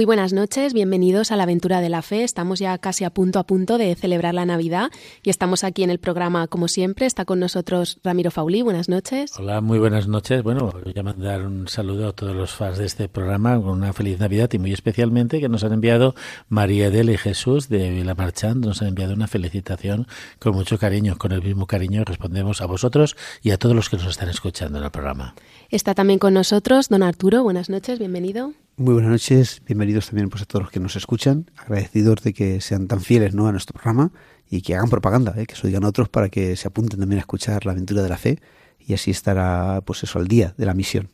Muy buenas noches, bienvenidos a la aventura de la fe. Estamos ya casi a punto a punto de celebrar la Navidad y estamos aquí en el programa como siempre. Está con nosotros Ramiro Fauli. Buenas noches. Hola, muy buenas noches. Bueno, voy a mandar un saludo a todos los fans de este programa con una feliz Navidad y muy especialmente que nos han enviado María Adela y Jesús de Vila Marchand. Nos han enviado una felicitación con mucho cariño. Con el mismo cariño respondemos a vosotros y a todos los que nos están escuchando en el programa. Está también con nosotros don Arturo. Buenas noches, bienvenido. Muy buenas noches, bienvenidos también pues, a todos los que nos escuchan, agradecidos de que sean tan fieles ¿no? a nuestro programa y que hagan propaganda, ¿eh? que se lo digan otros para que se apunten también a escuchar la aventura de la fe y así estará pues eso al día de la misión.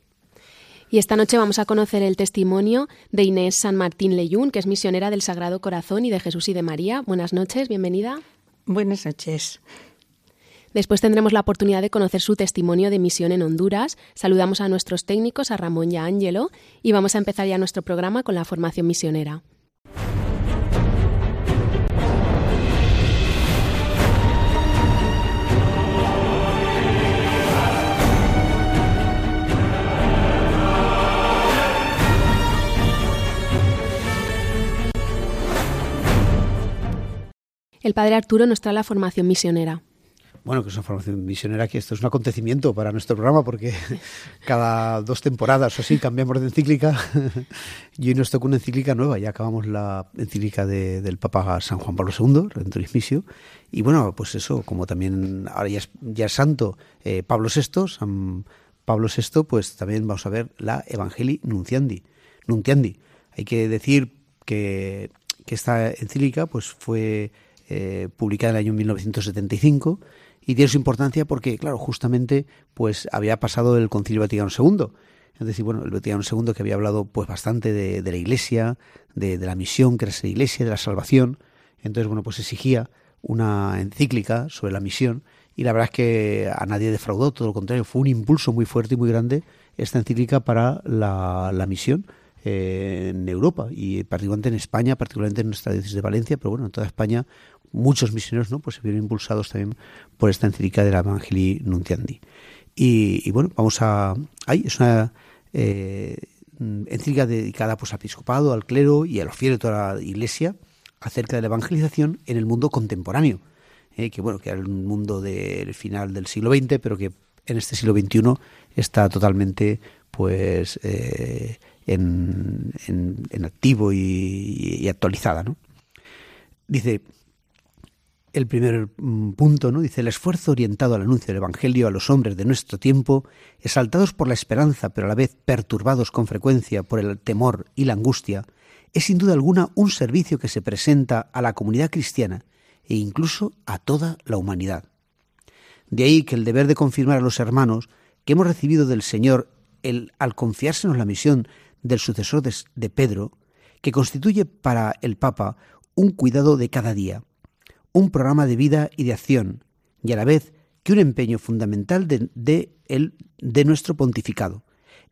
Y esta noche vamos a conocer el testimonio de Inés San Martín Leyún, que es misionera del Sagrado Corazón y de Jesús y de María. Buenas noches, bienvenida. Buenas noches. Después tendremos la oportunidad de conocer su testimonio de misión en Honduras. Saludamos a nuestros técnicos, a Ramón y a Ángelo, y vamos a empezar ya nuestro programa con la formación misionera. El padre Arturo nos trae la formación misionera. Bueno, que es una formación misionera, que esto es un acontecimiento para nuestro programa, porque cada dos temporadas o así cambiamos de encíclica y hoy nos toca una encíclica nueva. Ya acabamos la encíclica del Papa San Juan Pablo II, Redentoris Missio. Y bueno, pues eso, como también ahora ya es, ya santo eh, Pablo VI, San Pablo VI, pues también vamos a ver la Evangelii Nunciandi. Nuntiandi. Hay que decir que, que esta encíclica pues fue eh, publicada en el año 1975 y tiene su importancia porque, claro, justamente pues había pasado el Concilio Vaticano II. Es decir, bueno, el Vaticano II que había hablado pues bastante de, la Iglesia, de, la misión que era ser Iglesia, de la salvación. Entonces, bueno, pues exigía una encíclica sobre la misión y la verdad es que a nadie defraudó, todo lo contrario, fue un impulso muy fuerte y muy grande esta encíclica para la, la misión eh, en Europa y particularmente en España, particularmente en nuestra diócesis de Valencia, pero bueno, en toda España muchos misioneros ¿no? pues se vieron impulsados también por esta encíclica de la Evangelii Nuntiandi. Y, bueno, vamos a... Ahí es una eh, encíclica dedicada pues, al episcopado, al clero y a los fieles de toda la Iglesia acerca de la evangelización en el mundo contemporáneo, eh, que bueno, que era el mundo del final del siglo XX, pero que en este siglo XXI está totalmente pues eh, en, activo y, y actualizada. ¿no? Dice, el primer mm, punto, ¿no? Dice, el esfuerzo orientado al anuncio del Evangelio a los hombres de nuestro tiempo, exaltados por la esperanza, pero a la vez perturbados con frecuencia por el temor y la angustia, es sin duda alguna un servicio que se presenta a la comunidad cristiana e incluso a toda la humanidad. De ahí que el deber de confirmar a los hermanos que hemos recibido del Señor el, al confiársenos la misión del sucesor de, de Pedro, que constituye para el Papa un cuidado de cada día, un programa de vida y de acción, y a la vez que un empeño fundamental de, de, nuestro pontificado.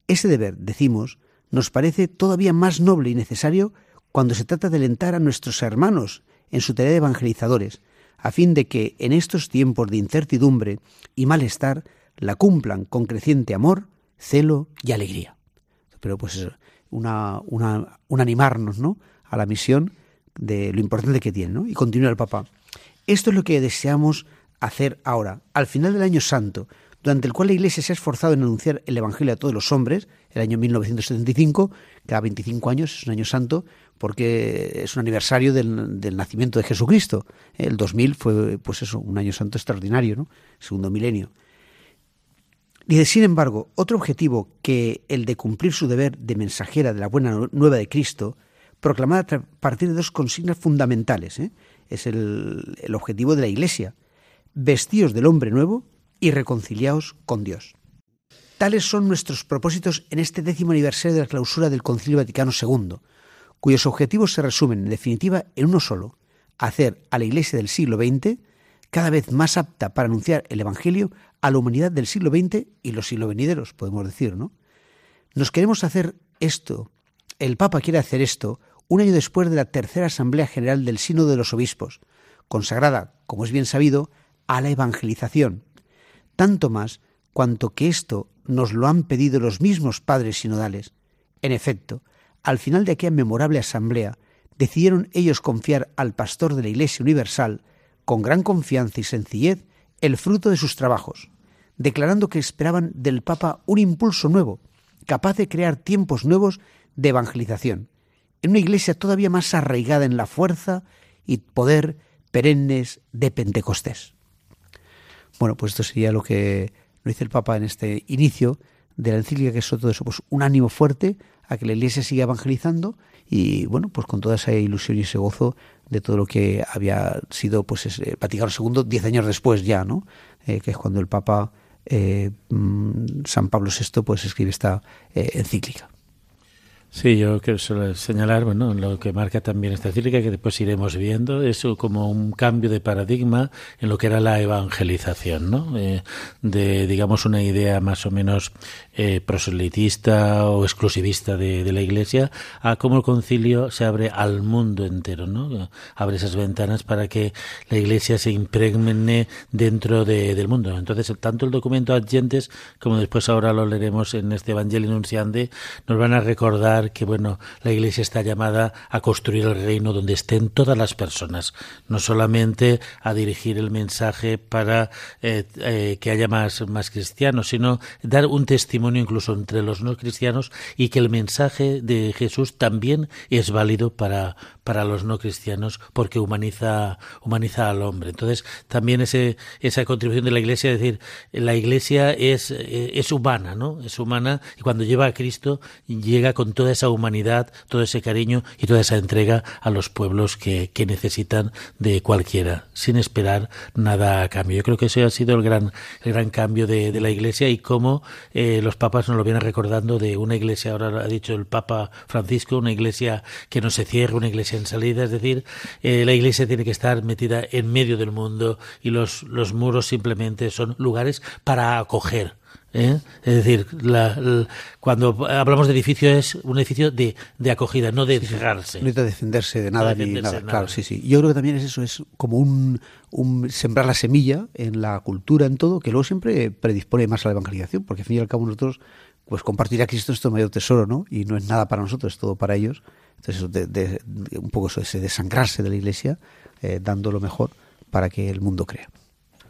Ese deber, decimos, nos parece todavía más noble y necesario cuando se trata de alentar a nuestros hermanos en su tarea de evangelizadores, a fin de que en estos tiempos de incertidumbre y malestar la cumplan con creciente amor, celo y alegría. Pero pues eso, una, una, un animarnos ¿no? a la misión de lo importante que tiene. ¿no? Y continúa el Papa. Esto es lo que deseamos hacer ahora, al final del año santo, durante el cual la Iglesia se ha esforzado en anunciar el Evangelio a todos los hombres, el año 1975, cada 25 años es un año santo, porque es un aniversario del, nacimiento de Jesucristo. El 2000 fue, pues eso, un año santo extraordinario, ¿no? Segundo milenio. Dice, sin embargo, otro objetivo que el de cumplir su deber de mensajera de la buena nueva de Cristo, proclamada a partir de dos consignas fundamentales, ¿eh? Es el, objetivo de la Iglesia, vestidos del hombre nuevo y reconciliados con Dios. Tales son nuestros propósitos en este décimo aniversario de la clausura del Concilio Vaticano II, cuyos objetivos se resumen en definitiva en uno solo, hacer a la Iglesia del siglo XX cada vez más apta para anunciar el Evangelio a la humanidad del siglo XX y los siglos venideros, podemos decir, ¿no? Nos queremos hacer esto, el Papa quiere hacer esto, un año después de la tercera Asamblea General del Sínodo de los Obispos, consagrada, como es bien sabido, a la evangelización, tanto más cuanto que esto nos lo han pedido los mismos padres sinodales. En efecto, al final de aquella memorable asamblea, decidieron ellos confiar al pastor de la Iglesia Universal, con gran confianza y sencillez, el fruto de sus trabajos, declarando que esperaban del Papa un impulso nuevo, capaz de crear tiempos nuevos de evangelización, en una iglesia todavía más arraigada en la fuerza y poder perennes de Pentecostés. Bueno, pues esto sería lo que lo dice el Papa en este inicio de la encíclica, que es todo eso, pues un ánimo fuerte a que la iglesia siga evangelizando y bueno, pues con toda esa ilusión y ese gozo de todo lo que había sido pues ese Vaticano II diez años después ya, ¿no? Eh, que es cuando el Papa eh, mm, San Pablo VI pues escribe esta eh, encíclica. Sí, yo quiero señalar, bueno, lo que marca también esta encíclica, que después iremos viendo, es como un cambio de paradigma en lo que era la evangelización, ¿no? Eh, de, digamos, una idea más o menos eh, proselitista o exclusivista de, la Iglesia, a cómo el concilio se abre al mundo entero, ¿no? Abre esas ventanas para que la Iglesia se impregne dentro del mundo. Entonces, tanto el documento Adyentes como después ahora lo leeremos en este Evangelio Nunciande, nos van a recordar que bueno, la Iglesia está llamada a construir el reino donde estén todas las personas, no solamente a dirigir el mensaje para eh, eh, que haya más, más cristianos, sino dar un testimonio incluso entre los no cristianos y que el mensaje de Jesús también es válido para, para los no cristianos porque humaniza, humaniza al hombre. Entonces, también ese, esa contribución de la Iglesia, es decir, la Iglesia es, eh, es humana, ¿no? Es humana y cuando lleva a Cristo llega con toda esa humanidad, todo ese cariño y toda esa entrega a los pueblos que, que necesitan de cualquiera, sin esperar nada a cambio. Yo creo que ese ha sido el gran, el gran cambio de, la Iglesia y cómo eh, los papas nos lo vienen recordando de una Iglesia, ahora ha dicho el Papa Francisco, una Iglesia que no se cierre, una Iglesia en salida, es decir, eh, la Iglesia tiene que estar metida en medio del mundo y los, los muros simplemente son lugares para acoger ¿eh? Es decir, cuando hablamos de edificio es un edificio de, de acogida, no de cerrarse. No de defenderse de nada ni nada. Claro, sí, sí. Yo creo que también es eso, es como un, un, sembrar la semilla en la cultura, en todo, que luego siempre predispone más a la evangelización, porque al fin y al cabo nosotros, pues compartir a Cristo es nuestro mayor tesoro, ¿no? Y no es nada para nosotros, es todo para ellos. Entonces, de, un poco eso, ese desangrarse de la Iglesia, eh, dando lo mejor para que el mundo crea.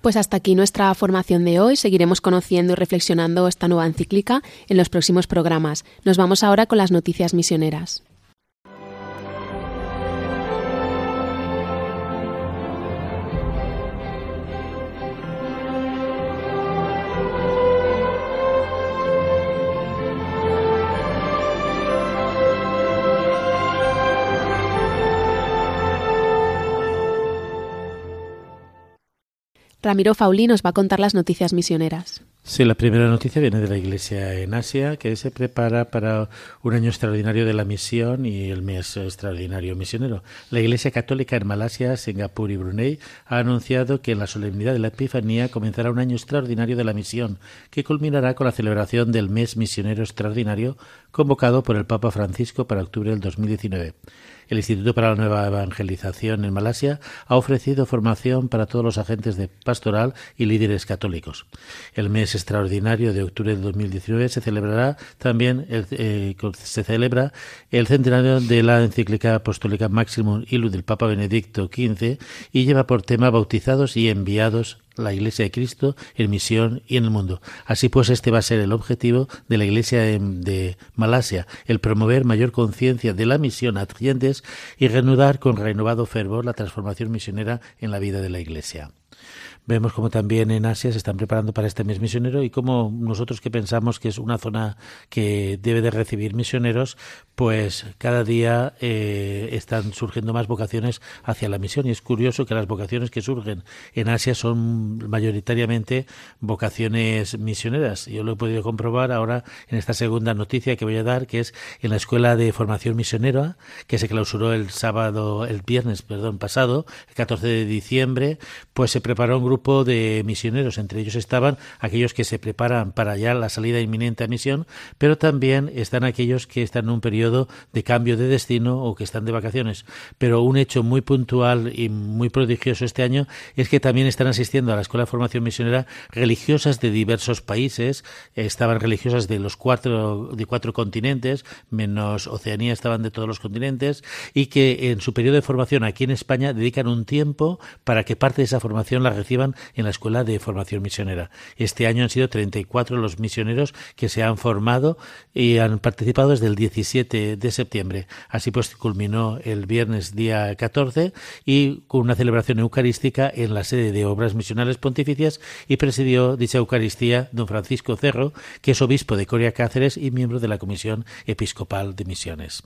Pues hasta aquí nuestra formación de hoy. Seguiremos conociendo y reflexionando esta nueva encíclica en los próximos programas. Nos vamos ahora con las noticias misioneras. Ramiro Fauli nos va a contar las noticias misioneras. Sí, la primera noticia viene de la Iglesia en Asia, que se prepara para un año extraordinario de la misión y el mes extraordinario misionero. La Iglesia Católica en Malasia, Singapur y Brunei ha anunciado que en la solemnidad de la Epifanía comenzará un año extraordinario de la misión, que culminará con la celebración del mes misionero extraordinario convocado por el Papa Francisco para octubre del 2019. El Instituto para la Nueva Evangelización en Malasia ha ofrecido formación para todos los agentes de pastoral y líderes católicos. El mes extraordinario de octubre de 2019 se celebrará también el, eh, se celebra el centenario de la encíclica apostólica Maximum Illud del Papa Benedicto XV y lleva por tema bautizados y enviados la Iglesia de Cristo en misión y en el mundo. Así pues, este va a ser el objetivo de la Iglesia de, Malasia, el promover mayor conciencia de la misión a y reanudar con renovado fervor la transformación misionera en la vida de la Iglesia. Vemos como también en Asia se están preparando para este mes misionero y como nosotros que pensamos que es una zona que debe de recibir misioneros, pues cada día eh, están surgiendo más vocaciones hacia la misión y es curioso que las vocaciones que surgen en Asia son mayoritariamente vocaciones misioneras. Yo lo he podido comprobar ahora en esta segunda noticia que voy a dar, que es en la Escuela de Formación Misionera, que se clausuró el sábado, el viernes, perdón, pasado, el 14 de diciembre, pues se preparó un grupo grupo de misioneros. Entre ellos estaban aquellos que se preparan para ya la salida inminente a misión, pero también están aquellos que están en un periodo de cambio de destino o que están de vacaciones. Pero un hecho muy puntual y muy prodigioso este año es que también están asistiendo a la Escuela de Formación Misionera religiosas de diversos países. Estaban religiosas de los cuatro, de cuatro continentes, menos Oceanía estaban de todos los continentes, y que en su periodo de formación aquí en España dedican un tiempo para que parte de esa formación la reciban en la Escuela de Formación Misionera. Este año han sido 34 los misioneros que se han formado y han participado desde el 17 de septiembre. Así pues culminó el viernes día 14 y con una celebración eucarística en la sede de Obras Misionales Pontificias y presidió dicha Eucaristía don Francisco Cerro, que es obispo de Coria Cáceres y miembro de la Comisión Episcopal de Misiones.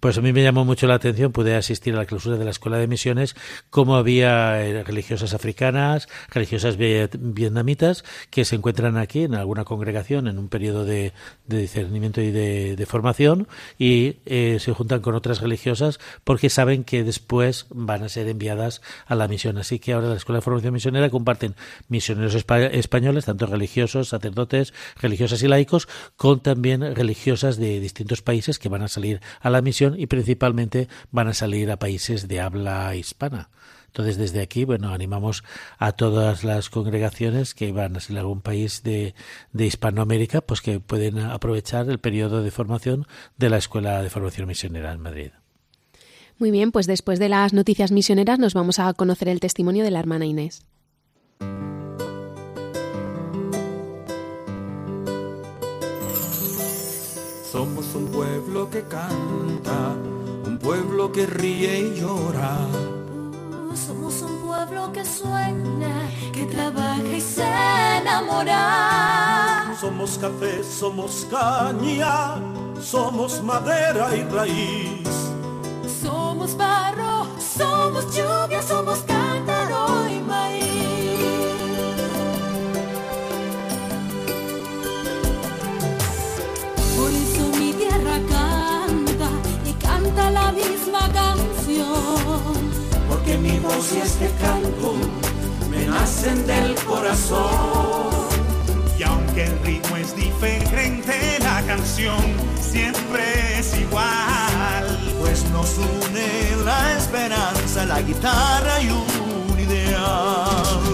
Pues a mí me llamó mucho la atención, pude asistir a la clausura de la Escuela de Misiones, cómo había eh, religiosas africanas, religiosas vietnamitas, que se encuentran aquí en alguna congregación en un periodo de, discernimiento y de, formación y eh, se juntan con otras religiosas porque saben que después van a ser enviadas a la misión. Así que ahora la Escuela de Formación Misionera comparten misioneros españoles, tanto religiosos, sacerdotes, religiosas y laicos, con también religiosas de distintos países que van a salir a la misión y principalmente van a salir a países de habla hispana. Entonces, desde aquí, bueno, animamos a todas las congregaciones que van a ser algún país de, de Hispanoamérica, pues que pueden aprovechar el periodo de formación de la Escuela de Formación Misionera en Madrid. Muy bien, pues después de las noticias misioneras nos vamos a conocer el testimonio de la hermana Inés. Somos un pueblo que canta, un pueblo que ríe y llora. Somos un pueblo que sueña, que trabaja y se enamora. Somos café, somos caña, somos madera y raíz. Somos barro, somos lluvia, somos cántaro Porque mi voz y este canto me nacen del corazón. Y aunque el ritmo es diferente, la canción siempre es igual. Pues nos une la esperanza, la guitarra y un ideal.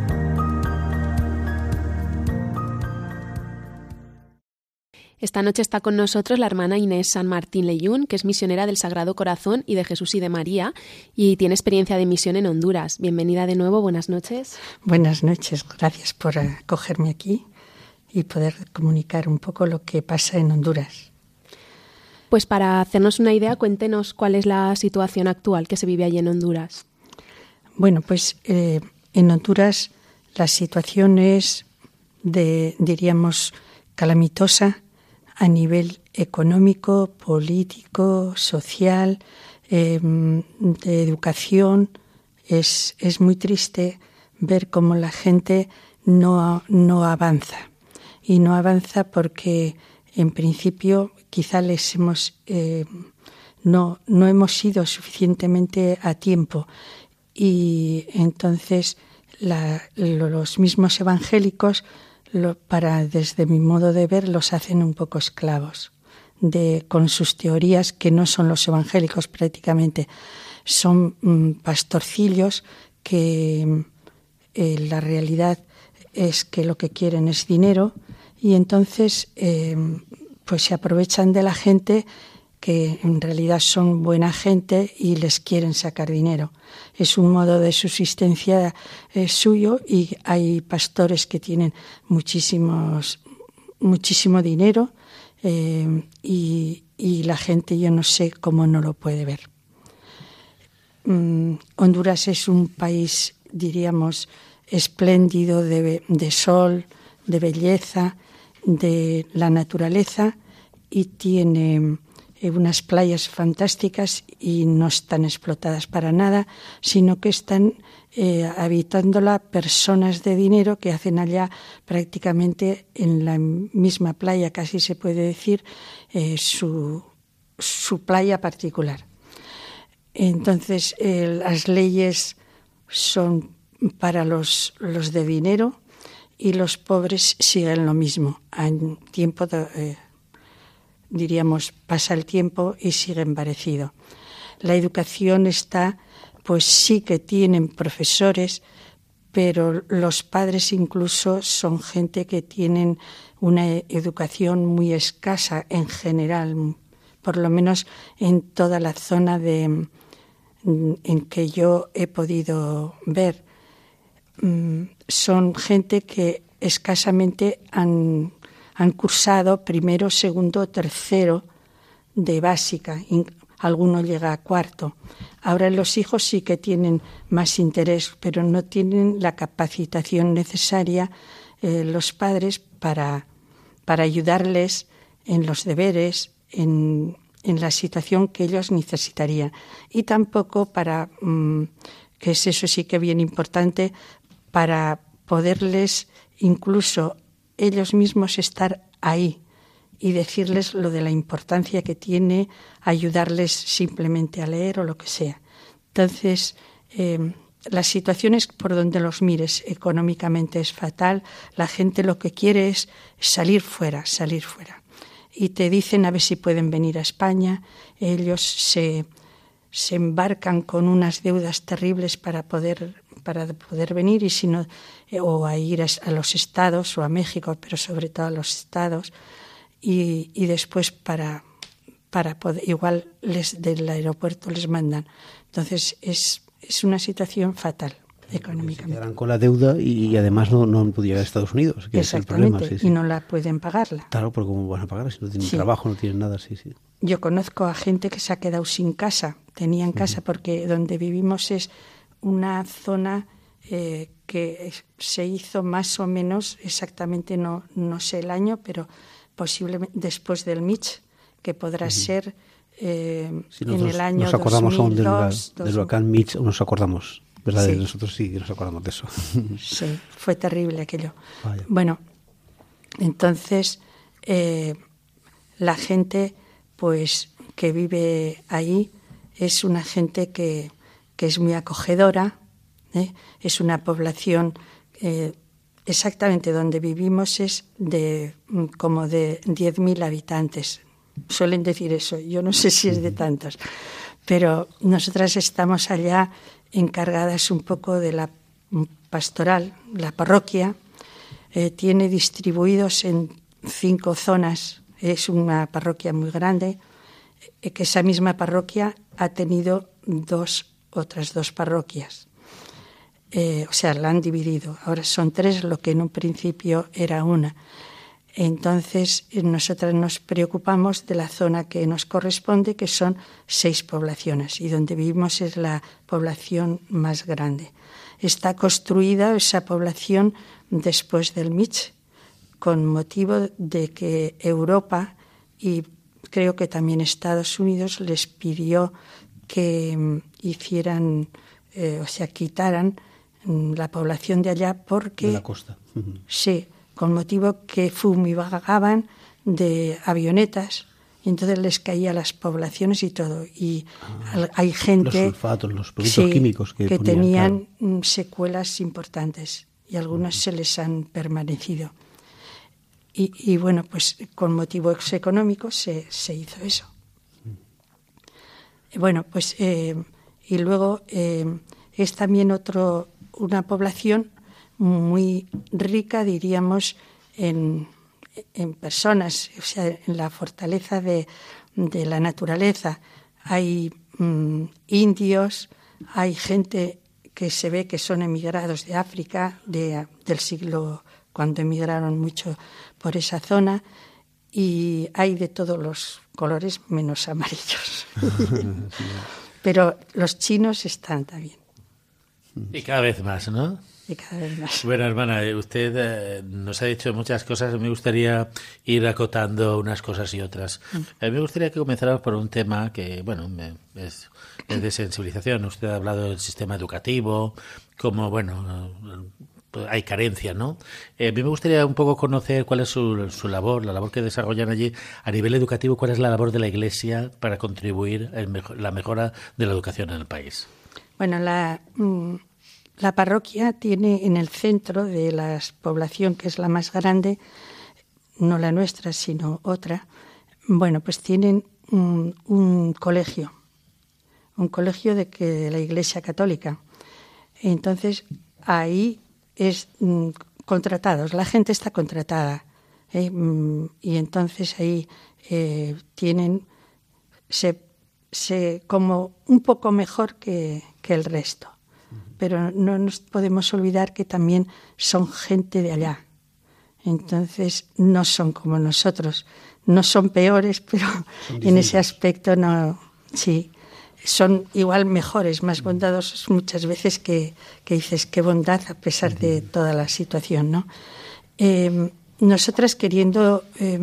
Esta noche está con nosotros la hermana Inés San Martín Leyún, que es misionera del Sagrado Corazón y de Jesús y de María, y tiene experiencia de misión en Honduras. Bienvenida de nuevo, buenas noches. Buenas noches, gracias por acogerme aquí y poder comunicar un poco lo que pasa en Honduras. Pues para hacernos una idea, cuéntenos cuál es la situación actual que se vive allí en Honduras. Bueno, pues eh, en Honduras la situación es de, diríamos, calamitosa a nivel económico, político, social, em, de educación. Es, es muy triste ver cómo la gente no, no avanza. Y no avanza porque, en principio, quizá les hemos, eh, no, no hemos ido suficientemente a tiempo. Y entonces los mismos evangélicos, para, desde mi modo de ver, los hacen un poco esclavos de, con sus teorías que no son los evangélicos prácticamente. Son mm, pastorcillos que eh, la realidad es que lo que quieren es dinero y entonces eh, pues se aprovechan de la gente que en realidad son buena gente y les quieren sacar dinero. Es un modo de subsistencia eh, suyo y hay pastores que tienen muchísimos, muchísimo dinero y, la gente yo no sé cómo no lo puede ver. Mm, Honduras es un país diríamos, espléndido de, sol, de belleza, de la naturaleza y tiene eh, unas playas fantásticas y no están explotadas para nada, sino que están eh, habitándola personas de dinero que hacen allá prácticamente en la misma playa, casi se puede decir, eh, su, su, playa particular. Entonces, las leyes son para los, los de dinero y los pobres siguen lo mismo. En tiempo, eh, diríamos, pasa el tiempo y siguen parecido. La educación está, pues sí que tienen profesores, pero los padres incluso son gente que tienen una educación muy escasa en general, por lo menos en toda la zona de, en que yo he podido ver. Mm, son gente que escasamente han, han cursado primero, segundo, tercero de básica. Alguno llega a cuarto. Ahora los hijos sí que tienen más interés, pero no tienen la capacitación necesaria eh, los padres para, para ayudarles en los deberes, en, en la situación que ellos necesitarían. Y tampoco para, mm, que es eso sí que bien importante, para poderles incluso ellos mismos estar ahí y decirles lo de la importancia que tiene ayudarles simplemente a leer o lo que sea. Entonces, eh, las situaciones por donde los mires económicamente es fatal, la gente lo que quiere es salir fuera, salir fuera y te dicen a ver si pueden venir a España. Ellos se, se embarcan con unas deudas terribles para poder, para poder venir y si no, eh, o a ir a, los estados o a México, pero sobre todo a los estados. Y, y después para, para poder, igual les, del aeropuerto les mandan. Entonces es, es una situación fatal económicamente. Se con la deuda y, además no, no han podido llegar a Estados Unidos, que es el problema. y no la pueden pagarla. Claro, porque ¿cómo van a pagar si no tienen trabajo, no tienen nada? Sí, sí. Yo conozco a gente que se ha quedado sin casa, tenían casa, porque donde vivimos es una zona eh, que se hizo más o menos, exactamente no, no sé el año, pero posiblemente después del Mitch, que podrá ser eh, en el año nos acordamos 2002, aún del, del huracán Mitch, nos acordamos. ¿Verdad? Nosotros sí nos acordamos de eso. Sí, fue terrible aquello. Bueno, entonces eh, la gente pues que vive ahí es una gente que, que es muy acogedora, ¿eh? es una población eh, exactamente donde vivimos es de mm, como de 10.000 habitantes. Suelen decir eso, yo no sé si es de tantos, pero nosotras estamos allá encargadas un poco de la pastoral, la parroquia, eh, tiene distribuidos en cinco zonas, es una parroquia muy grande, que esa misma parroquia ha tenido dos, otras dos parroquias. Eh, o sea, la han dividido. Ahora son tres, lo que en un principio era una. Entonces, eh, nosotras nos preocupamos de la zona que nos corresponde, que son seis poblaciones, y donde vivimos es la población más grande. Está construida esa población después del Mitch, con motivo de que Europa y creo que también Estados Unidos les pidió que mm, hicieran, eh, o sea, quitaran mm, la población de allá porque... De la costa. Sí, con motivo que fumigaban de avionetas y entonces les caía las poblaciones y todo. Y Ah, hay gente Los sulfatos, los productos sí, químicos que, ponían, tenían claro. mm, secuelas importantes y algunas se les han permanecido. Y, y bueno, pues con motivos económicos se, se hizo eso. Bueno, pues eh, y luego eh, es también otro una población muy rica, diríamos, en, personas, o sea, en la fortaleza de, de la naturaleza. Hay mm, indios, hay gente que se ve que son emigrados de África de, del siglo cuando emigraron mucho por esa zona y hay de todos los colores menos amarillos. Pero los chinos están también Y cada vez más, ¿no? y cada vez más. Bueno, hermana, eh, usted eh, nos ha dicho muchas cosas. Me gustaría ir acotando unas cosas y otras. A mí me gustaría que comenzáramos por un tema que, bueno, me- es, es de sensibilización. Usted ha hablado del sistema educativo, como, bueno, eh, hay carencia, ¿no? Eh, a mí me gustaría un poco conocer cuál es su, labor, la labor que desarrollan allí a nivel educativo, cuál es la labor de la Iglesia para contribuir mejo- la mejora de la educación en el país. Bueno, la, mm, la parroquia tiene en el centro de la población, que es la más grande, no la nuestra, sino otra, bueno, pues tienen un, un colegio, un colegio de, que, de la Iglesia Católica. Entonces, ahí es mm, contratados, la gente está contratada. ¿eh? Mm, Y entonces ahí eh, tienen, se, se, como un poco mejor que, que el resto. Pero no nos podemos olvidar que también son gente de allá. Entonces no son como nosotros. No son peores, pero en ese aspecto no. Sí, son igual mejores, más bondadosos muchas veces que, que dices qué bondad a pesar de toda la situación, ¿no? Eh, nosotras queriendo eh,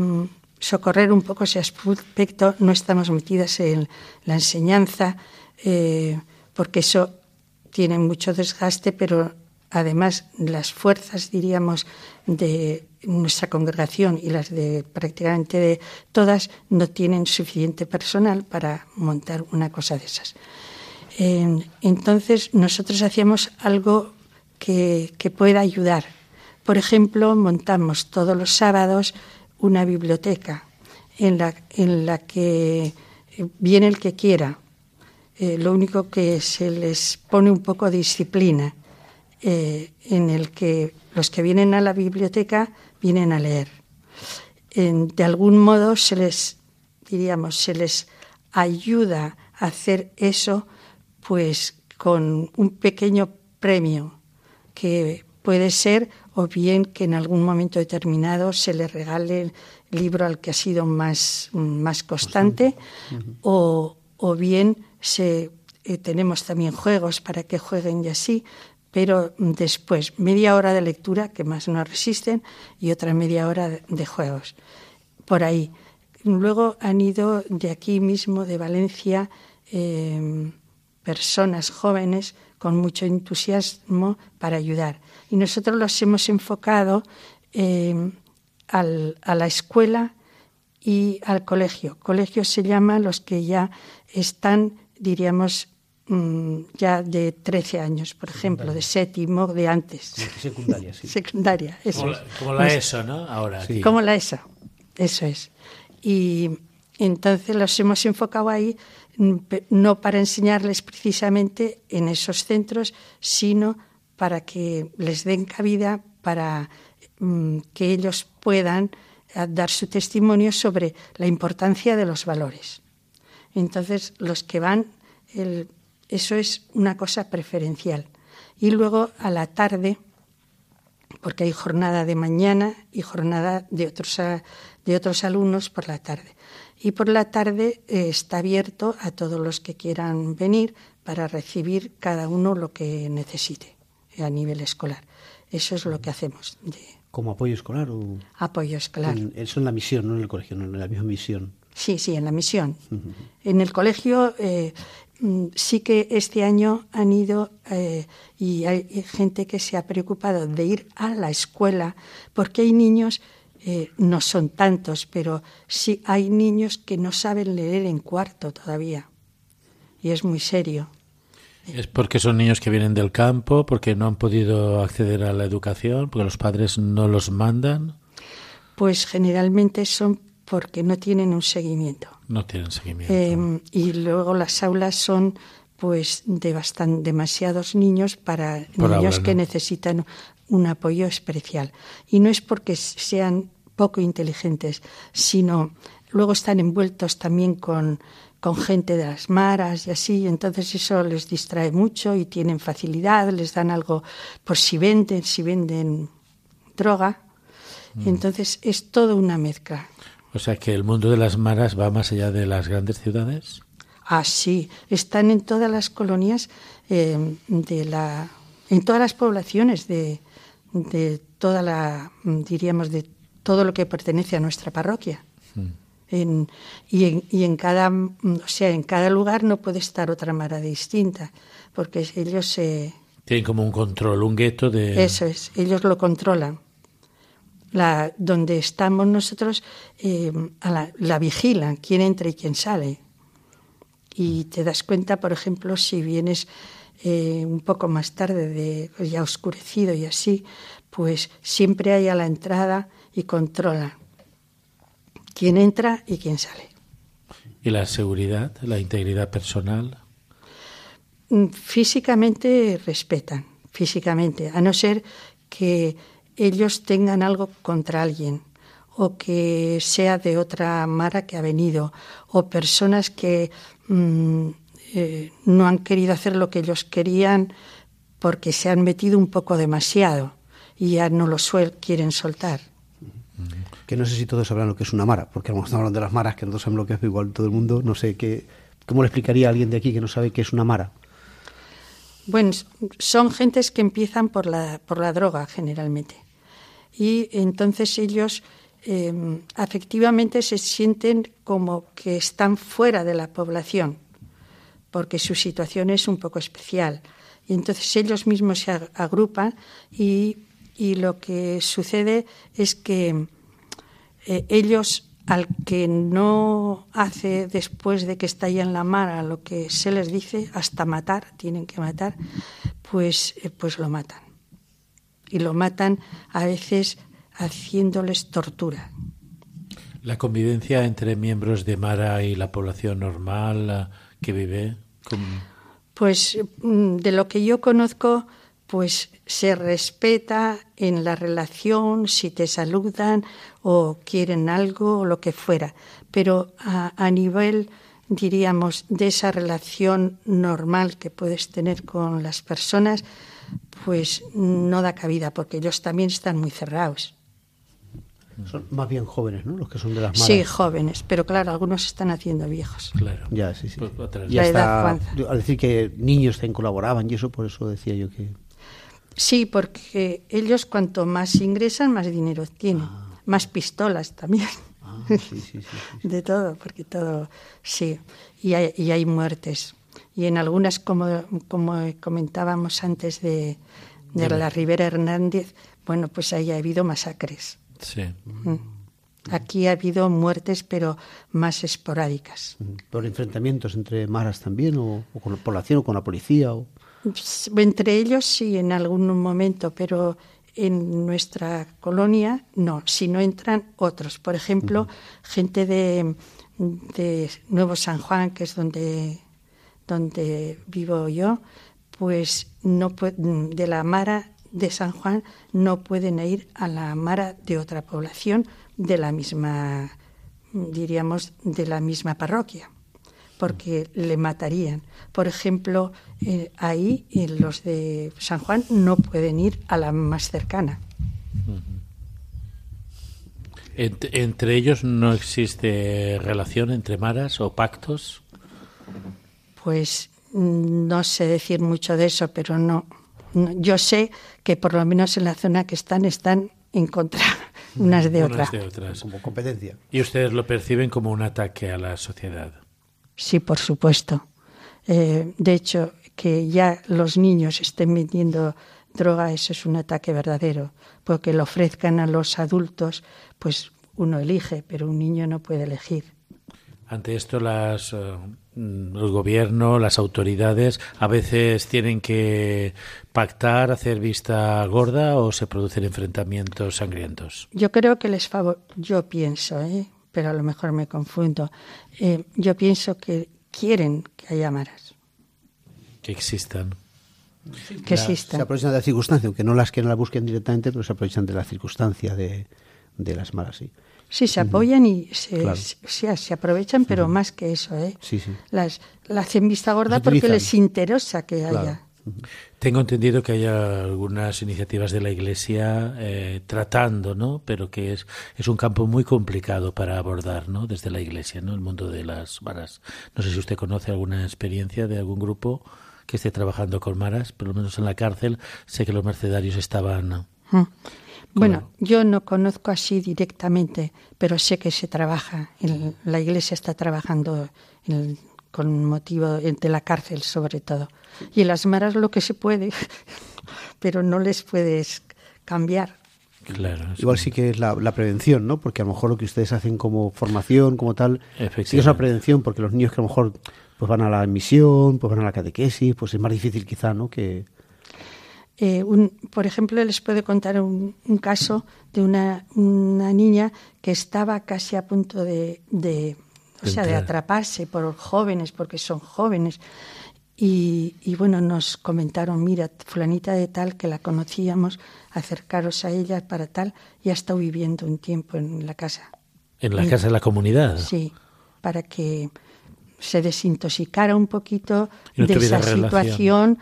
socorrer un poco ese aspecto, no estamos metidas en la enseñanza, eh, porque eso tiene mucho desgaste, pero además las fuerzas, diríamos, de nuestra congregación y las de prácticamente de todas no tienen suficiente personal para montar una cosa de esas. Entonces nosotros hacíamos algo que, que pueda ayudar. Por ejemplo, montamos todos los sábados una biblioteca en la, en la que viene el que quiera. Eh, lo único que se les pone un poco de disciplina, eh, en el que los que vienen a la biblioteca vienen a leer. En- de algún modo se les, diríamos, se les ayuda a hacer eso, pues con un pequeño premio que puede ser o bien que en algún momento determinado se le regale el libro al que ha sido más, más constante o, o bien se, eh, tenemos también juegos para que jueguen y así, pero después media hora de lectura, que más no resisten, y otra media hora de, juegos. Por ahí. Luego han ido de aquí mismo, de Valencia, eh, personas jóvenes con mucho entusiasmo para ayudar. Y nosotros los hemos enfocado eh, al- a la escuela y al colegio. Colegio se llama los que ya están, diríamos, mm, ya de 13 años, por ejemplo, de séptimo, de antes. Secundaria, sí. Secundaria, eso Como la, como la ESO, ¿no? Ahora, aquí. Como la ESA, eso es. Y entonces los hemos enfocado ahí mm, no para enseñarles precisamente en esos centros, sino para que les den cabida para mm, que ellos puedan eh, dar su testimonio sobre la importancia de los valores. Entonces, los que van, el- eso es una cosa preferencial. Y luego, a la tarde, porque hay jornada de mañana y jornada de otros, de otros alumnos por la tarde. Y por la tarde eh, está abierto a todos los que quieran venir para recibir cada uno lo que necesite a nivel escolar. Eso es lo que hacemos. ¿Como apoyo escolar? O... Apoyo escolar. eso en la misión, no en el colegio, no en la misma misión. Sí, sí, en la misión. En el colegio eh, sí que este año han ido eh, y hay gente que se ha preocupado de ir a la escuela porque hay niños, eh, no son tantos, pero sí hay niños que no saben leer en cuarto todavía. Y es muy serio. ¿Es porque son niños que vienen del campo, porque no han podido acceder a la educación, porque los padres no los mandan? Pues generalmente son porque no tienen un seguimiento. No tienen seguimiento. Em, y luego las aulas son pues de bastan, demasiados niños para niños que necesitan un apoyo especial. Y no es porque sean poco inteligentes, sino luego están envueltos también con con gente de las maras y así, entonces eso les distrae mucho y tienen facilidad, les dan algo por si venden, si venden droga. Mm. Entonces es todo una mezcla. O sea que el mundo de las maras va más allá de las grandes ciudades. Ah, sí, están en todas las colonias eh, de la, en todas las poblaciones de, de toda la, diríamos, de todo lo que pertenece a nuestra parroquia. Mm y, en, cada, o sea, en cada lugar no puede estar otra mara distinta, porque ellos se... Tienen como un control, un gueto de... Eso es, ellos lo controlan. La, donde estamos nosotros eh, la, vigilan, quién entra y quién sale. Y te das cuenta, por ejemplo, si vienes eh, un poco más tarde, de, ya oscurecido y así, pues siempre hay a la entrada y controlan quién entra y quién sale. ¿Y la seguridad, la integridad personal? Mm, físicamente respetan, físicamente, a no ser que ellos tengan algo contra alguien o que sea de otra mara que ha venido o personas que mm, eh, no han querido hacer lo que ellos querían porque se han metido un poco demasiado y ya no lo suel quieren soltar que no sé si todos sabrán lo que es una mara, porque estamos hablando de las maras, que no saben lo que es igual todo el mundo, no sé qué, ¿cómo le explicaría a alguien de aquí que no sabe qué es una mara? Bueno, son gentes que empiezan por la, por la droga generalmente. Y entonces ellos eh, afectivamente se sienten como que están fuera de la población, porque su situación es un poco especial. Y entonces ellos mismos se agrupan y, y lo que sucede es que eh, ellos al que no hace después de que está ya en la mar a lo que se les dice, hasta matar, tienen que matar, pues, eh, pues lo matan. Y lo matan a veces haciéndoles tortura. La convivencia entre miembros de Mara y la población normal que vive. Pues mm, de lo que yo conozco, pues se respeta en la relación, si te saludan o quieren algo o lo que fuera, pero a, nivel, diríamos, de esa relación normal que puedes tener con las personas, pues no da cabida, porque ellos también están muy cerrados. Son más bien jóvenes, ¿no? Los que son de las malas. Sí, jóvenes, pero claro, algunos están haciendo viejos. Claro. Ya, sí, sí. Pues, ya está, al decir que niños también colaboraban y eso, por eso decía yo que... Sí, porque ellos cuanto más ingresan, más dinero tienen. Ah. Más pistolas también. Ah, de todo, porque todo, sí. Y hay, y hay muertes. Y en algunas, como, como comentábamos antes de, de la Ribera Hernández, bueno, pues ahí ha habido masacres. Sí. Mm. Aquí ha habido muertes, pero más esporádicas. ¿Por enfrentamientos entre maras también, o, o con la población, o con la policía? O... Entre ellos sí, en algún momento, pero en nuestra colonia no, si no entran otros. Por ejemplo, gente de, de, Nuevo San Juan, que es donde, donde vivo yo, pues no de la Mara de San Juan no pueden ir a la Mara de otra población de la misma, diríamos, de la misma parroquia porque le matarían. Por ejemplo, eh, ahí los de San Juan no pueden ir a la más cercana. entre ellos no existe relación entre maras o pactos. Pues no sé decir mucho de eso, pero no. Yo sé que por lo menos en la zona que están están en contra unas de, otras. Como competencia. ¿Y ustedes lo perciben como un ataque a la sociedad? Sí, por supuesto. Eh, de hecho, que ya los niños estén vendiendo droga, eso es un ataque verdadero, porque lo ofrezcan a los adultos, pues uno elige, pero un niño no puede elegir. Ante esto, las, eh, el gobierno, las autoridades, a veces tienen que pactar, hacer vista gorda o se producen enfrentamientos sangrientos. Yo creo que les favor, yo pienso, ¿eh? pero a lo mejor me confundo. Eh, yo pienso que quieren que haya maras. Que existan. que existan. Se aprovechan de la circunstancia, aunque no las que no la busquen directamente, pero se aprovechan de la circunstancia de, de las maras, sí. Sí, se apoyan y se, se, aprovechan, pero más que eso, ¿eh? Sí, sí. Las, hacen vista gorda porque les interesa que haya. Tengo entendido que hay algunas iniciativas de la Iglesia eh, tratando, ¿no? Pero que es, es un campo muy complicado para abordar, ¿no? Desde la Iglesia, ¿no? El mundo de las maras. No sé si usted conoce alguna experiencia de algún grupo que esté trabajando con maras, por lo menos en la cárcel. Sé que los mercenarios estaban. Bueno, yo no conozco así directamente, pero sé que se trabaja. la Iglesia está trabajando con motivo de la cárcel, sobre todo. Y en las maras lo que se puede, pero no les puedes cambiar. Claro, Igual sí que es la, prevención, ¿no? Porque a lo mejor lo que ustedes hacen como formación, como tal, sí es una prevención, porque los niños que a lo mejor pues van a la misión, pues van a la catequesis, pues es más difícil quizá, ¿no? Que, eh, un, por ejemplo, les puedo contar un, caso de una, una, niña que estaba casi a punto de, de, o sea, de atraparse por jóvenes, porque son jóvenes. Y, y, bueno, nos comentaron, mira, fulanita de tal, que la conocíamos, acercaros a ella para tal, y ha estado viviendo un tiempo en la casa. ¿En la casa de la comunidad? Sí, para que se desintoxicara un poquito de esa situación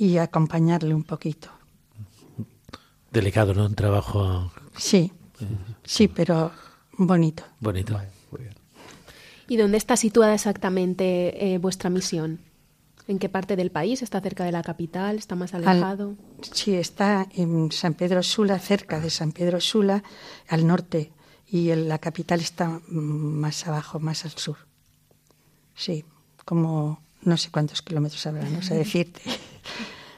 y acompañarle un poquito. Delicado, ¿no? Un trabajo. Sí, sí, pero bonito. Bonito. ¿Y dónde está situada exactamente eh, vuestra misión? ¿En qué parte del país? ¿Está cerca de la capital? ¿Está más alejado? sí, está en San Pedro Sula, cerca de San Pedro Sula, al norte, y la capital está más abajo, más al sur. Sí, como no sé cuántos kilómetros habrá, no sé decirte.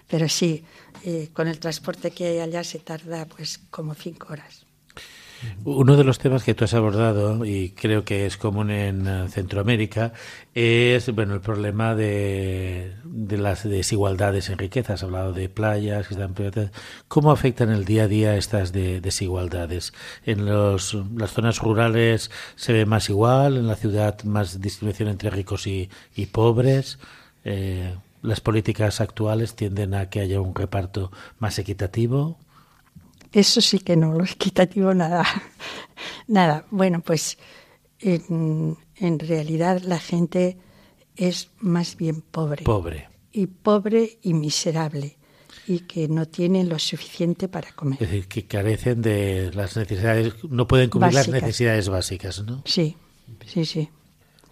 Pero sí, eh, con el transporte que hay allá se tarda pues como cinco horas. Uno de los temas que tú has abordado y creo que es común en eh, Centroamérica es bueno el problema de, las desigualdades en riqueza. Has hablado de playas que están ¿Cómo afectan el día a día estas desigualdades? En las zonas rurales se ve más igual, en la ciudad más distribución entre ricos y, y pobres. Eh, las políticas actuales tienden a que haya un reparto más equitativo. Eso sí que no, lo equitativo nada. nada. Bueno, pues en, en realidad la gente es más bien pobre. Pobre. Y pobre y miserable y que no tienen lo suficiente para comer. Es decir, que carecen de las necesidades, no pueden cubrir las necesidades básicas, ¿no? Sí, sí, sí.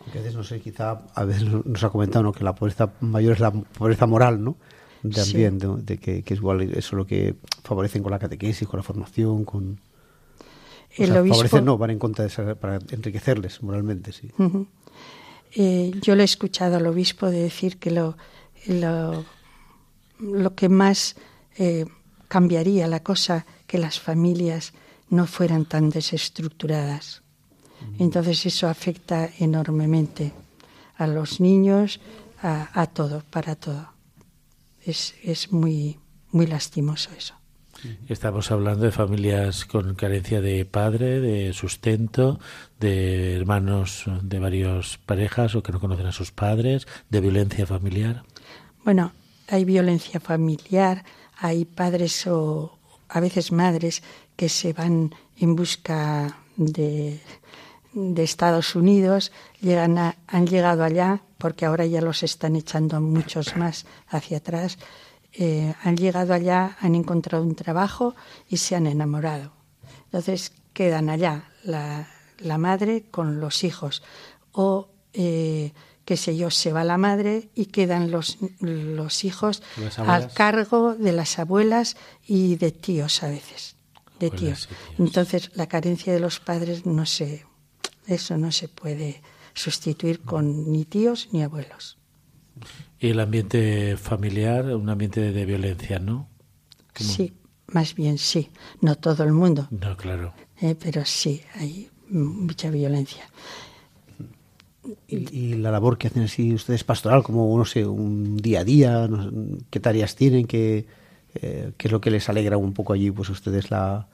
a veces, no sé, quizá a veces nos ha comentado que la pobreza mayor es la pobreza moral, ¿no? También, de, que, es igual eso lo que favorecen con la catequesis, con la formación, con... El obispo... Favorecen, no, van en contra de esa, para enriquecerles moralmente, sí. Eh, yo le he escuchado al obispo de decir que lo, lo, lo que más eh, cambiaría la cosa que las familias no fueran tan desestructuradas. Entonces eso afecta enormemente a los niños, a, a todo, para todo. Es, es muy, muy lastimoso eso. Estamos hablando de familias con carencia de padre, de sustento, de hermanos de varias parejas o que no conocen a sus padres, de violencia familiar. Bueno, hay violencia familiar, hay padres o a veces madres que se van en busca de, de Estados Unidos llegan han llegado allá, porque ahora ya los están echando muchos más hacia atrás, eh, han llegado allá, han encontrado un trabajo y se han enamorado. Entonces quedan allá la, la madre con los hijos o eh, qué sé yo, se va la madre y quedan los, los hijos al cargo de las abuelas y de tíos a veces, de tíos. Entonces la carencia de los padres no se, eso no se puede sustituir con ni tíos ni abuelos. Y el ambiente familiar, un ambiente de violencia, ¿no? Sí, más bien sí. No todo el mundo. No, claro. Eh, pero sí, hay mucha violencia. Y, la labor que hacen así ustedes pastoral, como, no sé, un día a día, qué tareas tienen, qué, eh, qué es lo que les alegra un poco allí, pues ustedes la,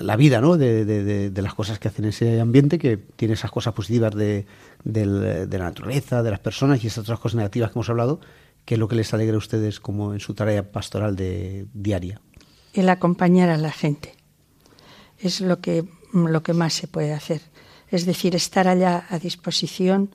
la vida, ¿no? De, de, las cosas que hacen en ese ambiente, que tiene esas cosas positivas de, de, la naturaleza, de las personas y esas otras cosas negativas que hemos hablado, ¿qué es lo que les alegra a ustedes como en su tarea pastoral de diaria? El acompañar a la gente. Es lo que, lo que más se puede hacer es decir, estar allá a disposición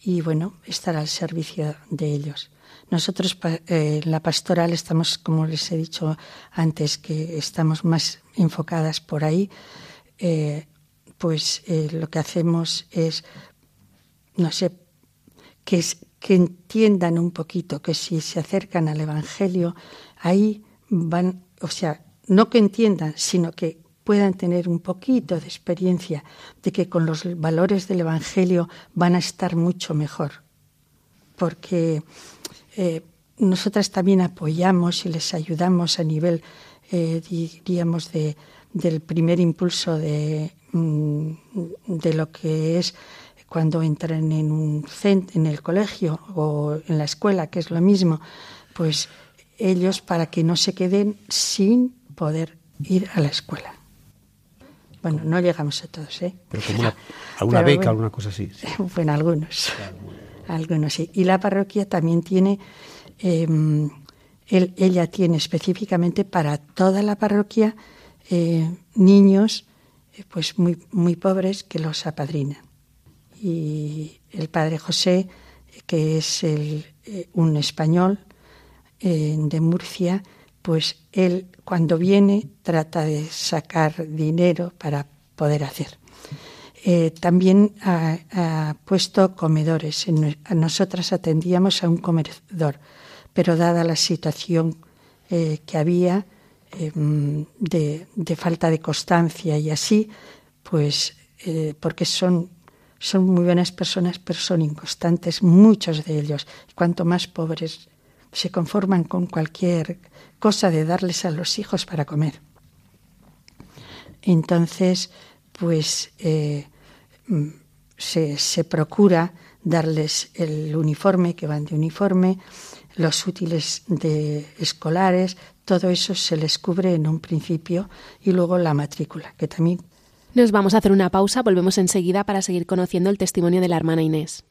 y bueno, estar al servicio de ellos. Nosotros eh, en la pastoral estamos, como les he dicho antes, que estamos más enfocadas por ahí, eh, pues eh, lo que hacemos es, no sé, que, que entiendan un poquito que si se acercan al Evangelio, ahí van, o sea, no que entiendan, sino que puedan tener un poquito de experiencia de que con los valores del Evangelio van a estar mucho mejor. Porque eh, nosotras también apoyamos y les ayudamos a nivel, eh, diríamos, de, del primer impulso de, mm, de lo que es cuando entran en un en el colegio o en la escuela, que es lo mismo, pues ellos para que no se queden sin poder ir a la escuela. Bueno, no llegamos a todos, ¿eh? Pero como una, alguna beca, alguna cosa así. Bueno, algunos. Algunos sí. Y la parroquia también tiene, em, ella tiene específicamente para toda la parroquia eh, niños eh, pues muy, muy pobres que los apadrinan. Y el padre José, que es eh, un español de Murcia, pues él cuando viene trata de sacar dinero para poder hacer. Eh, también ha, puesto comedores. nosotras atendíamos a un comedor, pero dada la situación eh, que había em, de, falta de constancia y así, pues eh, porque son, son muy buenas personas, pero son inconstantes, muchos de ellos. Cuanto más pobres se conforman con cualquier cosa de darles a los hijos para comer. Entonces, pues mm, se, procura darles el uniforme, que van de uniforme, los útiles de escolares, todo eso se les cubre en un principio y luego la matrícula, que también. Nos vamos a hacer una pausa, volvemos enseguida para seguir conociendo el testimonio de la hermana Inés.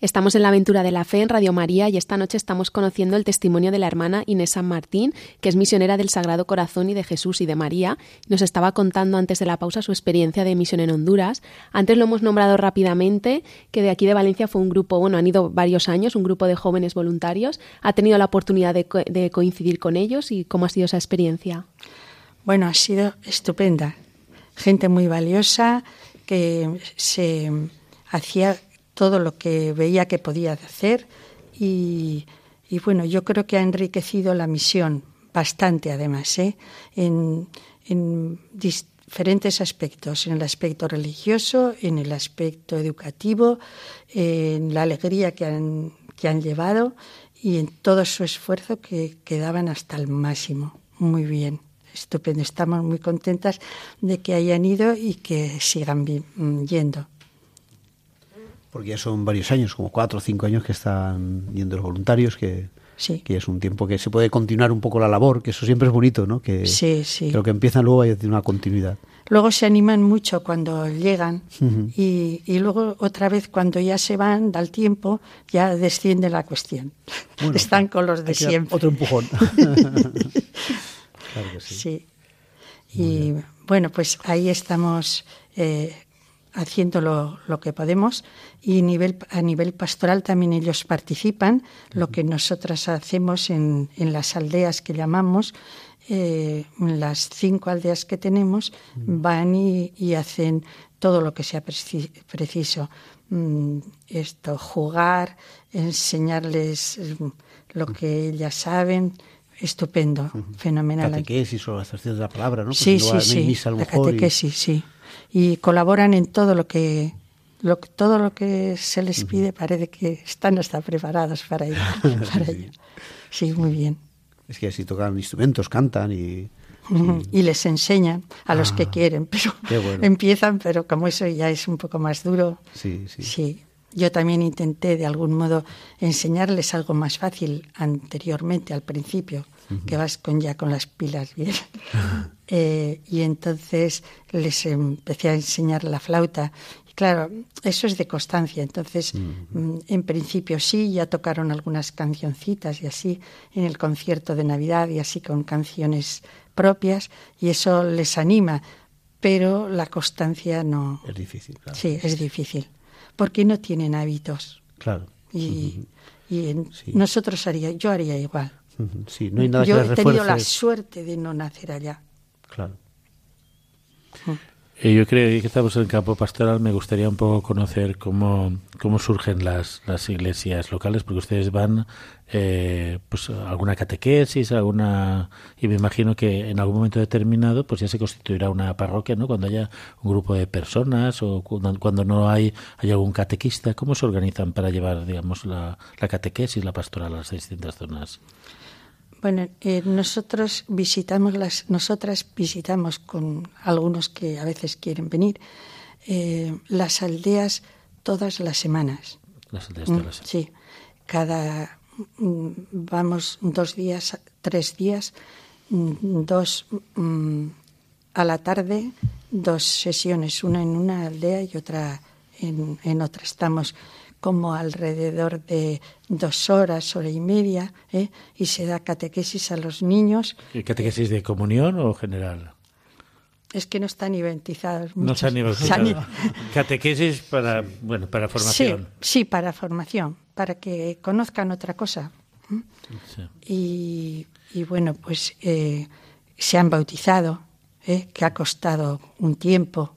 Estamos en la aventura de la fe en Radio María y esta noche estamos conociendo el testimonio de la hermana Inés San Martín, que es misionera del Sagrado Corazón y de Jesús y de María. Nos estaba contando antes de la pausa su experiencia de misión en Honduras. Antes lo hemos nombrado rápidamente, que de aquí de Valencia fue un grupo, bueno, han ido varios años, un grupo de jóvenes voluntarios. ¿Ha tenido la oportunidad de, de coincidir con ellos y cómo ha sido esa experiencia? Bueno, ha sido estupenda. Gente muy valiosa que se hacía todo lo que veía que podía hacer y, bueno, yo creo que ha enriquecido la misión bastante además, ¿eh? en, diferentes aspectos, en el aspecto religioso, en el aspecto educativo, en la alegría que han, que han llevado y en todo su esfuerzo que, que daban hasta el máximo. Muy bien estupendo. Estamos muy contentas de que hayan ido y que sigan yendo. Porque ya son varios años, como cuatro o cinco años que están yendo los voluntarios, que, que es un tiempo que se puede continuar un poco la labor, que eso siempre es bonito, ¿no? Que, sí, sí. lo que empiezan luego hay una continuidad. Luego se animan mucho cuando llegan y, y, luego otra vez cuando ya se van, da el tiempo, ya desciende la cuestión. Están con los de siempre. Otro empujón. claro que sí. sí. Y bueno, pues ahí estamos eh, haciendo lo, que podemos y nivel, a nivel pastoral también ellos participan. Lo que nosotras hacemos en, en las aldeas que llamamos, eh, las cinco aldeas que tenemos, van y, hacen todo lo que sea preciso. Mm, esto, jugar, enseñarles mm, lo que ellas saben, estupendo, fenomenal. Catequesis o la de la palabra, ¿no? sí, sí, sí, la catequesis, sí y colaboran en todo lo que lo, todo lo que se les pide parece que están hasta preparados para ello. Para sí. sí, muy bien. Es que así tocan instrumentos, cantan y... Y les enseñan a los que ah, quieren, pero empiezan, pero como eso ya es un poco más duro. Sí, sí. Sí, yo también intenté de algún modo enseñarles algo más fácil anteriormente, al principio, que vas con ya con las pilas bien. Eh, y entonces les empecé a enseñar la flauta. Y claro, eso es de constancia. Entonces, mm, en principio sí, ya tocaron algunas cancioncitas y así en el concierto de Navidad y así con canciones propias y eso les anima, pero la constancia no. Es difícil, claro. Sí, es difícil porque no tienen hábitos. Claro. Y, nosotros haría, yo haría igual. Sí, no hay nada yo he tenido la suerte de no nacer allá. Claro. Eh, yo creo que estamos en el campo pastoral. Me gustaría un poco conocer cómo, cómo surgen las, las iglesias locales, porque ustedes van eh, pues alguna catequesis, alguna y me imagino que en algún momento determinado pues ya se constituirá una parroquia, ¿no? Cuando haya un grupo de personas o cuando, no hay hay algún catequista, ¿cómo se organizan para llevar, digamos, la, la catequesis, la pastoral a las distintas zonas? Bueno, eh, nosotros visitamos las, nosotras visitamos con algunos que a veces quieren venir eh, las aldeas todas las semanas. Las aldeas todas las semanas. Sí, cada mm, vamos dos días, tres días, mm, dos mm, a la tarde, dos sesiones, una en una aldea y otra en, en otra. Estamos como alrededor de dos horas, hora y media, ¿eh? y se da catequesis a los niños. ¿Y catequesis de comunión o general? Es que no están ni bautizados. No están ni bautizados. catequesis para, bueno, para formación. Sí, para formación, para que conozcan otra cosa. Y, bueno, pues eh, se han bautizado, ¿eh? que ha costado un tiempo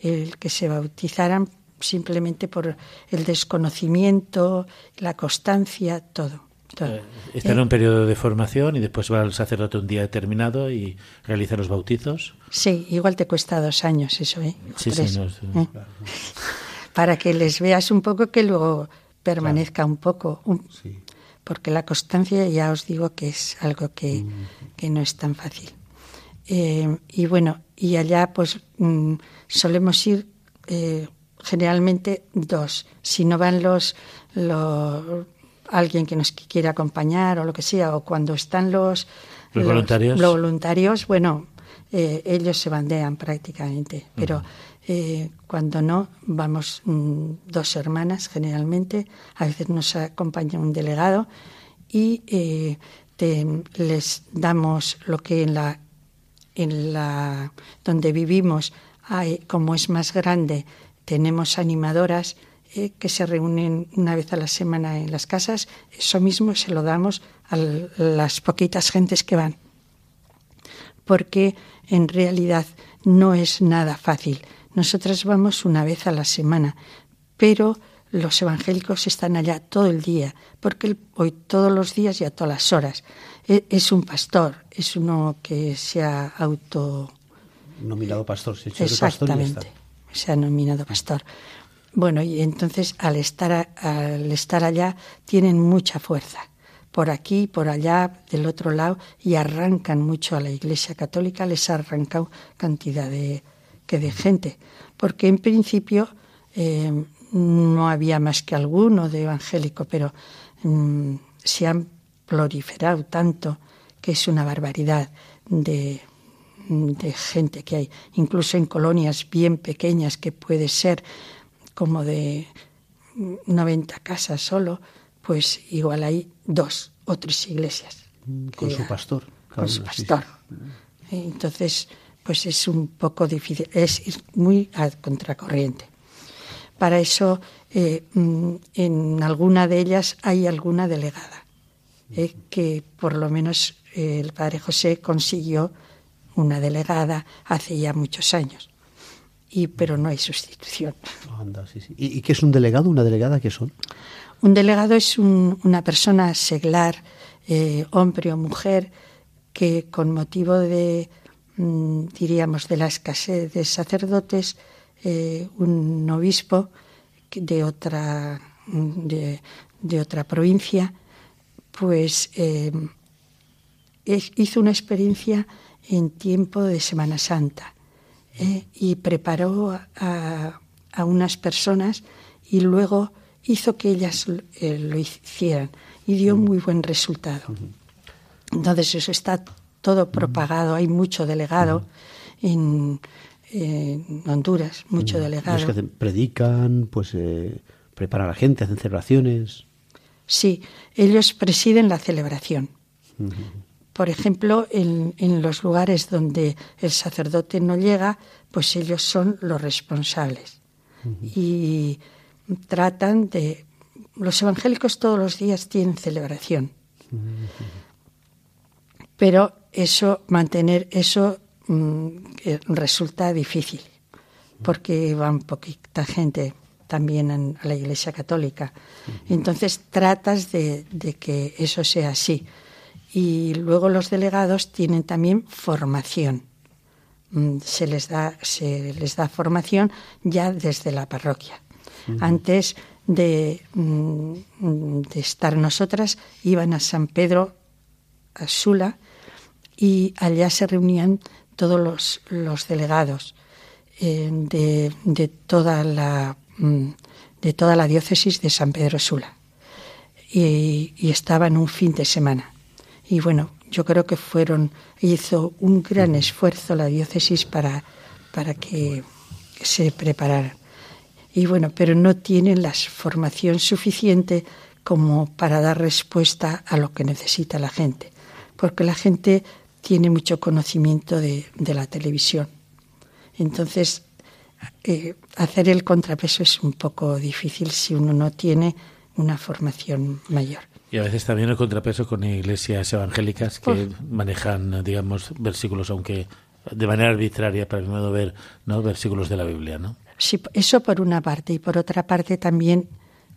el que se bautizaran simplemente por el desconocimiento, la constancia, todo. Eh, está en un periodo de formación y después va al sacerdote un día determinado y realiza los bautizos. Sí, igual te cuesta dos años eso, ¿eh? Sí, sí, ¿Eh? Para que les veas un poco que luego permanezca un poco. Porque la constancia ya os digo que es algo que, mm. no es tan fácil. Eh, y bueno, y allá pues mm, solemos ir generalmente dos. Si no van los, los alguien que nos quiere acompañar o lo que sea, o cuando están los, los, voluntarios, los voluntarios bueno, eh, ellos se bandean prácticamente, pero Eh, cuando no, vamos mm, dos hermanas generalmente, a veces nos acompaña un delegado y eh, les damos lo que en la, en la donde vivimos, hay, como es más grande, tenemos animadoras eh, que se reúnen una vez a la semana en las casas, eso mismo se lo damos a las poquitas gentes que van. Porque en realidad no es nada fácil. Nosotras vamos una vez a la semana, pero los evangélicos están allá todo el día, porque hoy todos los días y a todas las horas. E, es un pastor, es uno que se ha auto... Nominado pastor, se ha Exactamente, se ha nominado pastor. Bueno, y entonces al estar, al estar allá tienen mucha fuerza, por aquí, por allá, del otro lado, y arrancan mucho a la Iglesia Católica, les ha arrancado cantidad de, que de gente, porque en principio eh, no había más que alguno de evangélico, pero mm, se han proliferado tanto que es una barbaridad de, de gente que hay, incluso en colonias bien pequeñas que puede ser como de 90 casas solo, pues igual hay dos o tres iglesias. Con su pastor. Con su pastor. Entonces, pues es un poco difícil, es muy a contracorriente. Para eso, eh, mm, en alguna de ellas hay alguna delegada, eh, que por lo menos eh, el padre José consiguió una delegada hace ya muchos años. Y, pero no hay sustitución. ¿Y, qué es un delegado? ¿Una delegada qué son? Un delegado es una persona seglar, hombre o mujer, que con motivo de, mm, diríamos, de la escasez de sacerdotes, eh, un obispo de otra, de, otra provincia, pues eh, hizo una experiencia en tiempo de Semana Santa eh, y preparó a, a, unas personas y luego hizo que ellas lo hicieran y dio muy buen resultado. Entonces eso está todo propagado, hay mucho delegado en, en Honduras, mucho delegado. Los que predican, pues eh, preparan a la gente, hacen celebraciones. Sí, ellos presiden la celebración. Por ejemplo, en, en, los lugares donde el sacerdote no llega, pues ellos son los responsables. Y tratan de... Los evangélicos todos los días tienen celebración. Pero eso, mantener eso Mm, resulta difícil, porque van poquita gente también a la Iglesia Católica. Entonces tratas de, que eso sea así. Y luego los delegados tienen también formación. Mm, se les da, se les da formación ya desde la parroquia. Antes de, mm, de, estar nosotras, iban a San Pedro, a Sula, y allá se reunían todos los, los delegados eh, de, de, toda la, mm, de toda la diócesis de San Pedro Sula. Y, y estaba en un fin de semana. Y bueno, yo creo que fueron, hizo un gran esfuerzo la diócesis para, para que se prepararan. Y bueno, pero no tienen la formación suficiente como para dar respuesta a lo que necesita la gente. Porque la gente tiene mucho conocimiento de, la televisión. Entonces, eh, hacer el contrapeso es un poco difícil si uno no tiene una formación mayor. Y a veces también el contrapeso con iglesias evangélicas que manejan, digamos, versículos, aunque de manera arbitraria, para mi modo ver, ¿no? versículos de la Biblia, ¿no? Sí, eso por una parte. Y por otra parte también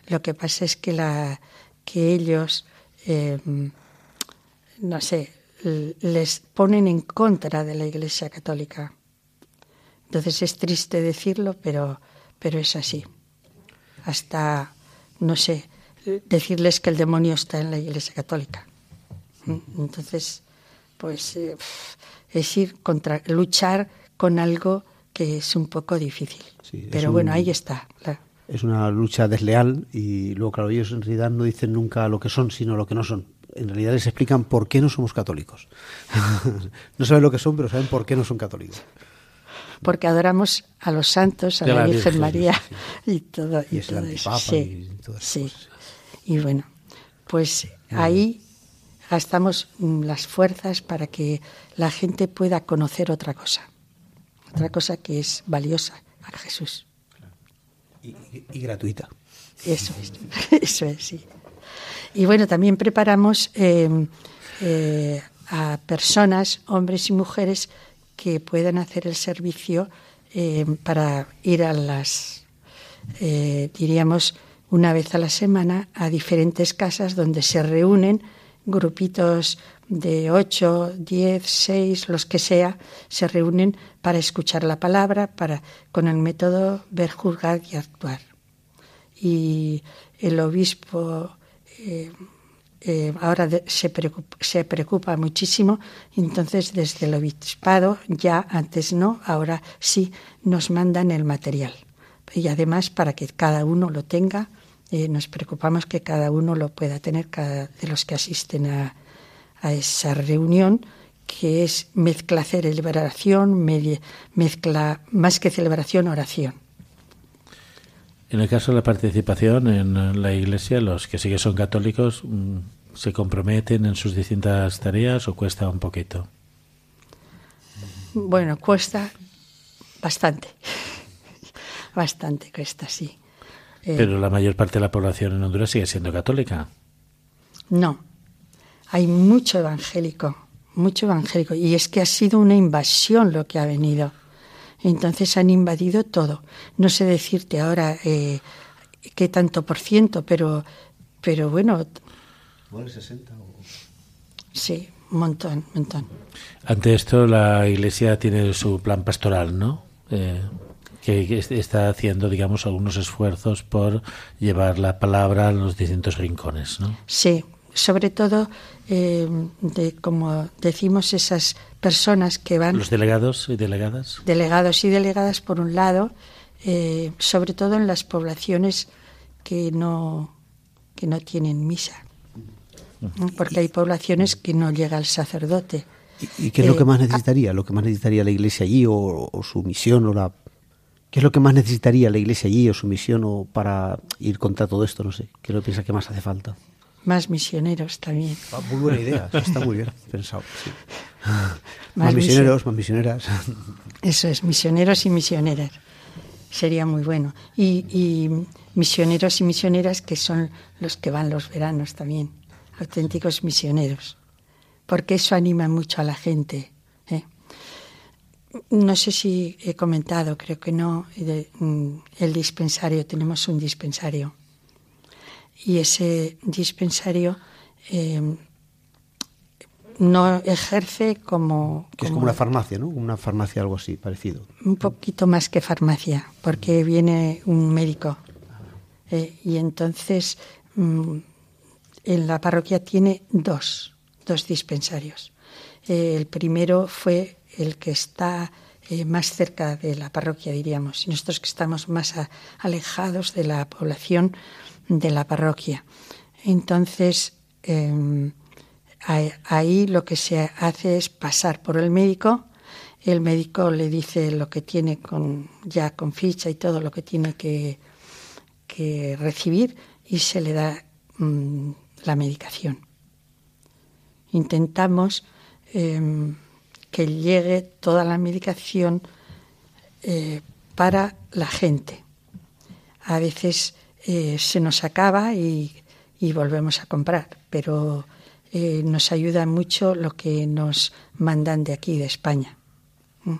lo que pasa es que, la, que ellos, eh, no sé, les ponen en contra de la Iglesia Católica. Entonces es triste decirlo, pero, pero es así. Hasta, no sé, decirles que el demonio está en la Iglesia Católica. Entonces, pues eh, es ir contra, luchar con algo que es un poco difícil. pero bueno, ahí está. Es una lucha desleal y luego, claro, ellos en realidad no dicen nunca lo que son, sino lo que no son en realidad les explican por qué no somos católicos. no saben lo que son, pero saben por qué no son católicos. porque adoramos a los santos, a la, Virgen, María y todo, y, todo eso. Sí, sí. Y bueno, pues ahí gastamos mm, las fuerzas para que la gente pueda conocer otra cosa, otra cosa que es valiosa a Jesús. Y, gratuita. Eso es, eso es, sí. Y bueno, también preparamos em, eh, a personas, hombres y mujeres, que puedan hacer el servicio em, para ir a las, eh, diríamos, una vez a la semana a diferentes casas donde se reúnen grupitos de ocho, diez, seis, los que sea, se reúnen para escuchar la palabra, para con el método ver, juzgar y actuar. Y el obispo eh, eh, ahora se, se preocupa muchísimo, entonces desde el obispado, ya antes no, ahora sí nos mandan el material. Y además para que cada uno lo tenga eh, nos preocupamos que cada uno lo pueda tener, cada de los que asisten a, esa reunión, que es mezcla celebración, mezcla más que celebración, oración. En el caso de la participación en la Iglesia, los que sí que son católicos mm, se comprometen en sus distintas tareas o cuesta un poquito. Bueno, cuesta bastante, bastante cuesta, sí. Eh, Pero la mayor parte de la población en Honduras sigue siendo católica. No, hay mucho evangélico, mucho evangélico. Y es que ha sido una invasión lo que ha venido. Entonces han invadido todo. No sé decirte ahora eh, qué tanto por ciento, pero, pero bueno. ¿Bueno, 60 o... Sí, un montón, un montón. Ante esto, la Iglesia tiene su plan pastoral, ¿no? Eh, que está haciendo, digamos, algunos esfuerzos por llevar la palabra a los distintos rincones, ¿no? Sí, sobre todo, eh, de, como decimos, esas personas que van... Los delegados y delegadas. Delegados y delegadas, por un lado, eh, sobre todo en las poblaciones que no, que no tienen misa. Porque hay poblaciones que no llega el sacerdote. ¿Y, qué es lo que eh, más necesitaría? ¿Lo que más necesitaría la iglesia allí o, o su misión o la ¿Qué es lo que más necesitaría la Iglesia allí o su misión o para ir contra todo esto? No sé. ¿Qué es lo que piensa que más hace falta? Más misioneros también. Ah, muy buena idea, está muy bien pensado. Más, misioneros, más misioneras. Eso es, misioneros y misioneras. Sería muy bueno. Y, y misioneros y misioneras que son los que van los veranos también, auténticos misioneros. Porque eso anima mucho a la gente no sé si he comentado, creo que no, mm, el dispensario, tenemos un dispensario. Y ese dispensario em, no ejerce como, es como una farmacia, ¿no? Una farmacia, algo así, parecido. Un poquito más que farmacia, porque viene un médico. Eh, y entonces mm, en la parroquia tiene dos, dos dispensarios. Eh, el primero fue el que está eh, más cerca de la parroquia, diríamos, y nosotros que estamos más alejados de la población de la parroquia. Entonces, em, ahí lo que se hace es pasar por el médico, el médico le dice lo que tiene con, ya con ficha y todo lo que tiene que, recibir y se le da mm, la medicación. Intentamos em, que llegue toda la medicación eh, para la gente. A veces eh, se nos acaba y, volvemos a comprar, pero eh, nos ayuda mucho lo que nos mandan de aquí, de España. Mm.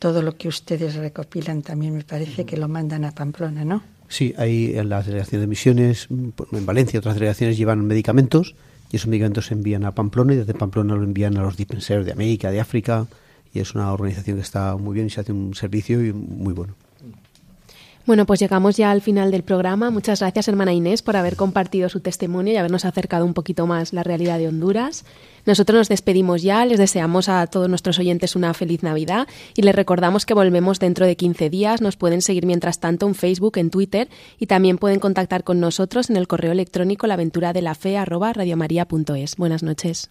Todo lo que ustedes recopilan también me parece que lo mandan a Pamplona, ¿no? Sí, hay en la delegación de misiones, en Valencia otras delegaciones llevan medicamentos y esos medicamentos se envían a Pamplona y desde Pamplona lo envían a los dispensarios de América, de África y es una organización que está muy bien y se hace un servicio muy bueno. Bueno, pues llegamos ya al final del programa. Muchas gracias, hermana Inés, por haber compartido su testimonio y habernos acercado un poquito más la realidad de Honduras. Nosotros nos despedimos ya, les deseamos a todos nuestros oyentes una feliz Navidad y les recordamos que volvemos dentro de 15 días. Nos pueden seguir mientras tanto en Facebook, en Twitter y también pueden contactar con nosotros en el correo electrónico laventuradelafe@radiomaria.es. Buenas noches.